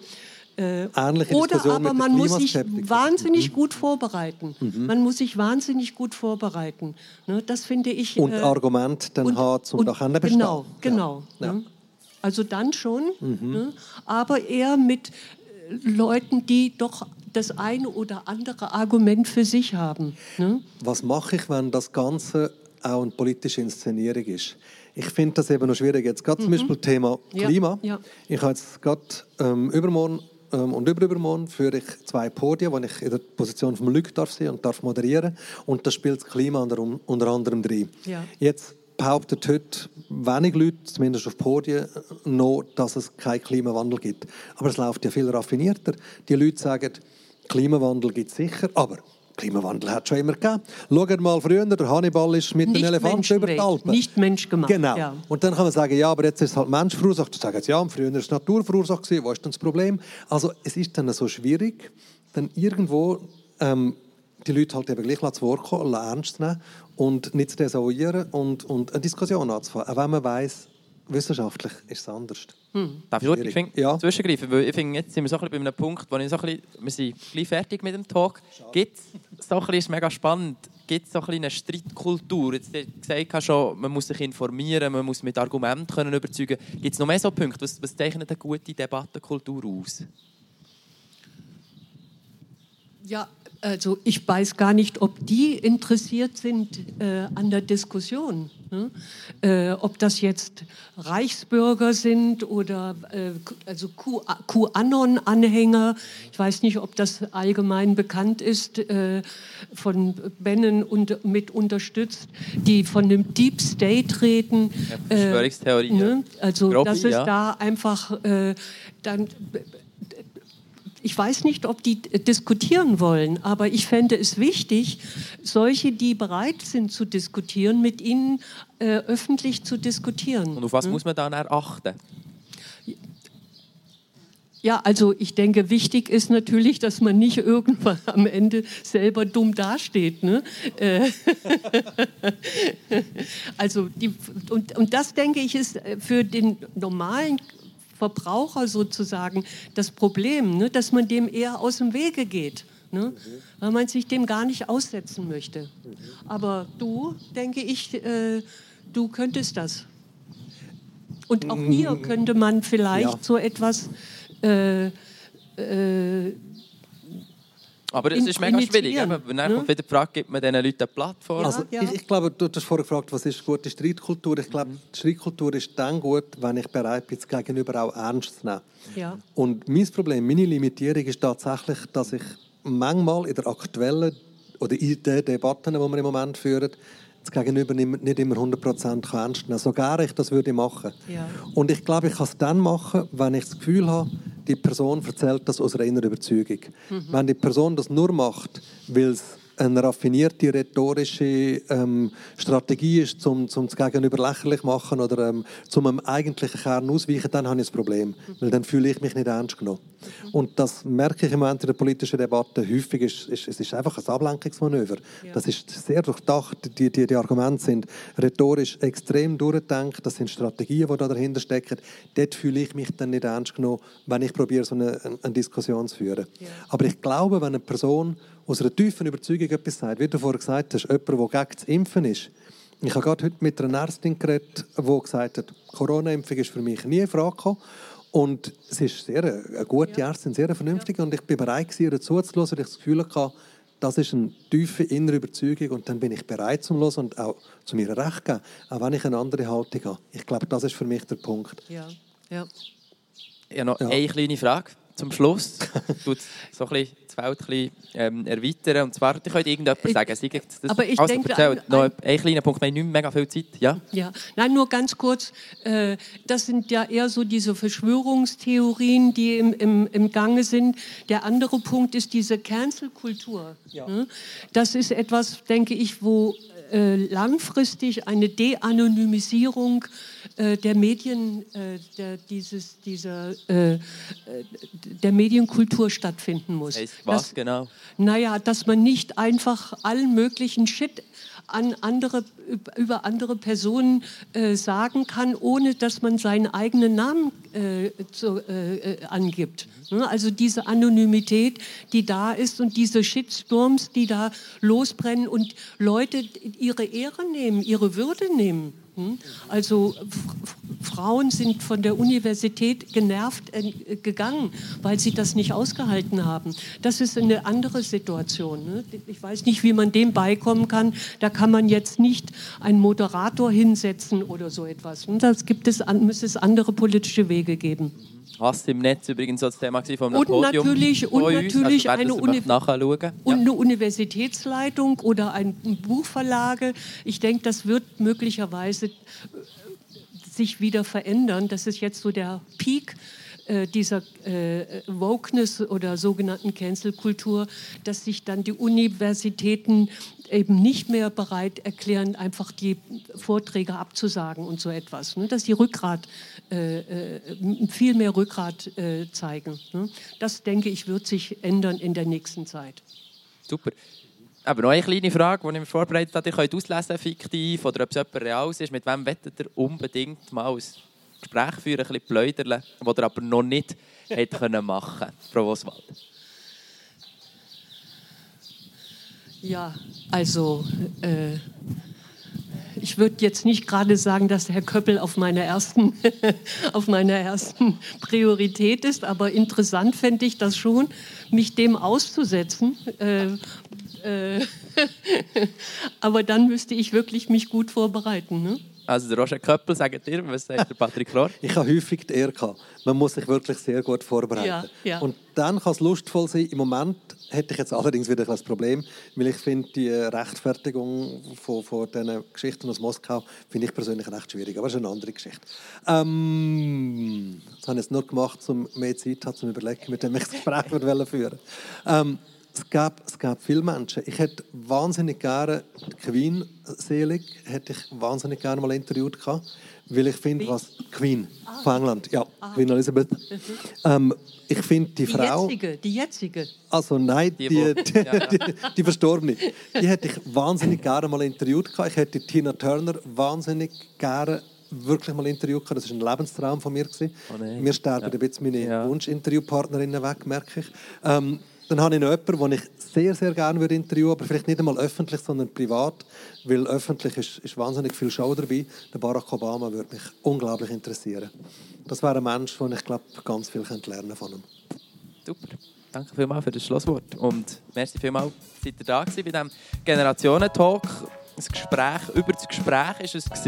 Äh, Ähnliche oder Diskussion aber man muss sich Klimaskeptikern. Mhm. wahnsinnig gut vorbereiten. Man muss sich wahnsinnig gut vorbereiten. Ne? Das finde ich. Und äh, Argumente dann und- haben, um und-. Genau, genau. Ja. Ne? Also dann schon, Mhm. ne? aber eher mit äh, Leuten, die doch das eine oder andere Argument für sich haben. Ne? Was mache ich, wenn das Ganze auch eine politische Inszenierung ist? Ich finde das eben noch schwierig. Jetzt gerade zum Beispiel Thema Mhm. Ja, Klima. ja. Ich habe jetzt gerade ähm, übermorgen ähm, und überübermorgen führe ich zwei Podien, wo ich in der Position vom Lüg darf sein und darf moderieren. Und da spielt das Klima unter, unter anderem drin. Ja. Jetzt behauptet heute wenig Leute, zumindest auf Podien, noch, dass es keinen Klimawandel gibt. Aber es läuft ja viel raffinierter. Die Leute sagen, Klimawandel gibt es sicher, aber Klimawandel hat es schon immer gegeben. Schaut mal früher, der Hannibal ist mit den Elefanten über die Alpen. nicht menschgemacht, Genau. ja. Und dann kann man sagen, ja, aber jetzt ist es halt Mensch verursacht. Dann sagen sie, ja, früher war es Natur verursacht. gewesen. Wo ist denn das Problem? Also es ist dann so schwierig, dann irgendwo ähm, die Leute halt eben gleich zu Wort kommen, ernst zu nehmen und nicht zu desavouieren und, und eine Diskussion anzufangen. Auch wenn man weiss, wissenschaftlich ist es anders. Darf ich kurz ich find, Ja. zwischengreifen? Weil ich finde, jetzt sind wir so ein bisschen bei einem Punkt, wo ich so ein bisschen, wir sind gleich fertig mit dem Talk. Gibt es so ein ist mega spannend, gibt es so ein eine Streitkultur? Jetzt du gesagt schon, man muss sich informieren, man muss mit Argumenten können überzeugen. Gibt es noch mehr so Punkte? Was, was zeichnet eine gute Debattenkultur aus? Ja, also ich weiß gar nicht, ob die interessiert sind äh, an der Diskussion. Ne? Äh, ob das jetzt Reichsbürger sind oder äh, also Q- QAnon-Anhänger. Ich weiß nicht, ob das allgemein bekannt ist, äh, von Bennen und mit unterstützt, die von dem Deep State reden. Ja, Verschwörungstheorien. ne? Also, Grob, dass es ja. da einfach äh, dann ich weiß nicht, ob die diskutieren wollen, aber ich fände es wichtig, solche, die bereit sind zu diskutieren, mit ihnen äh, öffentlich zu diskutieren. Und auf was hm? muss man dann achten? Ja, also ich denke, wichtig ist natürlich, dass man nicht irgendwann am Ende selber dumm dasteht. Ne? Äh, also die, und, und das denke ich ist für den normalen Verbraucher sozusagen das Problem, ne? dass man dem eher aus dem Wege geht. Ne? Weil man sich dem gar nicht aussetzen möchte. Aber du, denke ich, äh, du könntest das. Und auch mir könnte man vielleicht ja. so etwas äh, äh, aber das ist mega schwierig. Wenn dann ja? kommt wieder die Frage, gibt man diesen Leuten eine Plattform? Also, ja. ich, ich, glaube, du hast vorher gefragt, was ist gute Streitkultur? Ich glaube, die Streitkultur ist dann gut, wenn ich bereit bin, das Gegenüber auch ernst zu nehmen. Ja. Und mein Problem, meine Limitierung ist tatsächlich, dass ich manchmal in der aktuellen oder in den Debatten, die wir im Moment führen, das Gegenüber nicht immer 100% ernst nehmen So gerne ich das würde machen. Ja. Und ich glaube, ich kann es dann machen, wenn ich das Gefühl habe, die Person erzählt das aus reiner Überzeugung. Mhm. Wenn die Person das nur macht, weil es eine raffinierte rhetorische ähm, Strategie ist, um, um das Gegenüber lächerlich zu machen oder ähm, zum einem eigentlichen Kern ausweichen, dann habe ich ein Problem. Weil dann fühle ich mich nicht ernst genommen. Und das merke ich im Moment in der politischen Debatte häufig. Ist, ist, es ist einfach ein Ablenkungsmanöver. Ja. Das ist sehr durchdacht. Die, die, die Argumente sind rhetorisch extrem durchgedacht. Das sind Strategien, die da dahinter stecken. Dort fühle ich mich dann nicht ernst genommen, wenn ich probiere, so eine, eine Diskussion zu führen. Ja. Aber ich glaube, wenn eine Person aus einer tiefen Überzeugung etwas sagt. Wie du vorher gesagt hast, jemand, der gegen das Impfen ist. Ich habe gerade heute mit einer Ärztin geredet, die gesagt hat, Corona-Impfung ist für mich nie in Frage gekommen. Und sie ist sehr, eine gute ja. Ärztin, sehr vernünftig. Ja. Und ich bin bereit, ihr zuzuhören, weil ich das Gefühl hatte, das ist eine tiefe innere Überzeugung. Und dann bin ich bereit zum Hören und auch zu mir Recht geben, auch wenn ich eine andere Haltung habe. Ich glaube, das ist für mich der Punkt. Ja, ja. Ich habe noch ja. eine kleine Frage zum Schluss. Tut so ein bisschen Feld ein bisschen, ähm, erweitern. Und zwar, ich könnte irgendjemand ich, sagen, Sie das aber ich also, denke, erzähl, noch ein, ein kleiner Punkt, wir haben nicht mehr mega viel Zeit. Ja? ja, nein, nur ganz kurz. Äh, das sind ja eher so diese Verschwörungstheorien, die im, im, im Gange sind. Der andere Punkt ist diese Cancel-Kultur. Ja. Ne? Das ist etwas, denke ich, wo äh, langfristig eine De-Anonymisierung äh, der Medien, äh, der, dieses, dieser, äh, äh, der Medienkultur stattfinden muss. Was dass, genau? Naja, dass man nicht einfach allen möglichen Shit an andere, über andere Personen äh, sagen kann, ohne dass man seinen eigenen Namen äh, zu, äh, angibt. Ne? Also diese Anonymität, die da ist und diese Shitstorms, die da losbrennen und Leute ihre Ehre nehmen, ihre Würde nehmen. Hm? Also Frauen sind von der Universität genervt äh, gegangen, weil sie das nicht ausgehalten haben. Das ist eine andere Situation. Ne? Ich weiß nicht, wie man dem beikommen kann. Da kann man jetzt nicht einen Moderator hinsetzen oder so etwas. Und das gibt es, müsste es andere politische Wege geben. Hass im Netz übrigens das Thema vom und Podium natürlich, und natürlich also eine, Uni und eine Universitätsleitung oder ein Buchverlage. Ich denke, das wird möglicherweise äh, sich wieder verändern. Das ist jetzt so der Peak äh, dieser äh, Wokeness oder sogenannten Cancel-Kultur, dass sich dann die Universitäten eben nicht mehr bereit erklären, einfach die Vorträge abzusagen und so etwas. Ne? Dass sie Rückgrat, äh, äh, viel mehr Rückgrat äh, zeigen. Ne? Das, denke ich, wird sich ändern in der nächsten Zeit. Super. Aber noch eine kleine Frage, die ich mir vorbereitet habe. Ihr könnt auslesen, fiktiv oder ob es jemand real ist. Mit wem wettet ihr unbedingt mal ein Gespräch führen, ein bisschen pläudern, das ihr aber noch nicht hätte machen können, Frau Oswald? Ja, also äh, ich würde jetzt nicht gerade sagen, dass Herr Köppel auf meiner ersten, auf meiner ersten Priorität ist, aber interessant fände ich das schon, mich dem auszusetzen. Äh, äh, aber dann müsste ich wirklich mich gut vorbereiten. Ne? Also der Roger Köppel, sagt ihr, was sagt der Patrick Rohr? Ich habe häufig die Ehre gehabt. Man muss sich wirklich sehr gut vorbereiten. Ja, ja. Und dann kann es lustvoll sein. Im Moment hätte ich jetzt allerdings wieder ein Problem, weil ich finde, die Rechtfertigung von, von diesen Geschichten aus Moskau finde ich persönlich recht schwierig. Aber das ist eine andere Geschichte. Ähm, das habe ich jetzt nur gemacht, um mehr Zeit zu zum Überlegen, mit dem ich das Gespräch führen ähm, es gab, es gab viele Menschen. Ich hätte wahnsinnig gerne Queen selig, hätte ich wahnsinnig gerne mal interviewt gehabt, weil ich finde, was Queen ah. von England, ja, ah. Queen Elizabeth. Mhm. Ähm, ich finde die, die Frau. Jetzige, die jetzige. Also nein, die, die, die, ja. die, die verstorbene. Die hätte ich wahnsinnig gerne mal interviewt gehabt. Ich hätte Tina Turner wahnsinnig gerne wirklich mal interviewt gehabt. Das war ein Lebenstraum von mir. Oh Mir sterben ja. ein bisschen meine ja. Wunschinterviewpartnerinnen weg, merke ich. Ähm, dann habe ich noch jemanden, den ich sehr, sehr gerne würde interviewen aber vielleicht nicht einmal öffentlich, sondern privat, weil öffentlich ist, ist wahnsinnig viel Show dabei. Der Barack Obama würde mich unglaublich interessieren. Das wäre ein Mensch, von ich glaube, ganz viel lernen von ihm. Super. Danke vielmals für das Schlusswort und merci vielmals, seid ihr da gewesen bei diesem Generationentalk ein Gespräch über das Gespräch ist es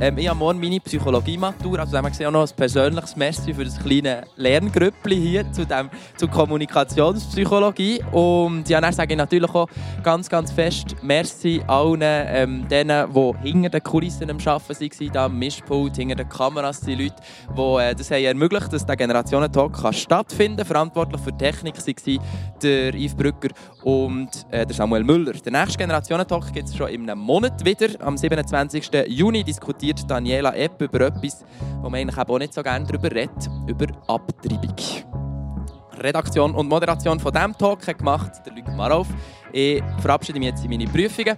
ähm, ich habe morgen meine Psychologie-Matur, also haben wir auch noch ein persönliches Merci für das kleine Lerngrüppli hier zu dem, zur Kommunikationspsychologie. Und ja, dann sage ich natürlich auch ganz, ganz fest Merci allen ähm, denen, die hinter den Kulissen am Arbeiten waren, da am Mischpult, hinter den Kameras, die Leute, die äh, das haben ermöglicht, dass der Generationentalk stattfinden kann. Verantwortlich für die Technik war der Yves Brücker und äh, der Samuel Müller. Der nächste Generationentalk gibt es schon im Monat wieder. Am 27. Juni diskutiert Daniela Epp über etwas, wo man eigentlich auch nicht so gerne darüber redet, über Abtreibung. Redaktion und Moderation von diesem Talk hat gemacht der Luc Marov. Ich verabschiede mich jetzt in meine Prüfungen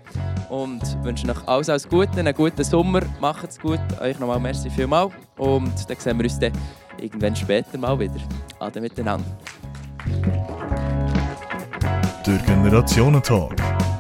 und wünsche euch alles, alles Gute, einen guten Sommer, macht es gut, euch nochmal merci vielmals und dann sehen wir uns dann irgendwann später mal wieder. Ade miteinander. Der Generationentalk.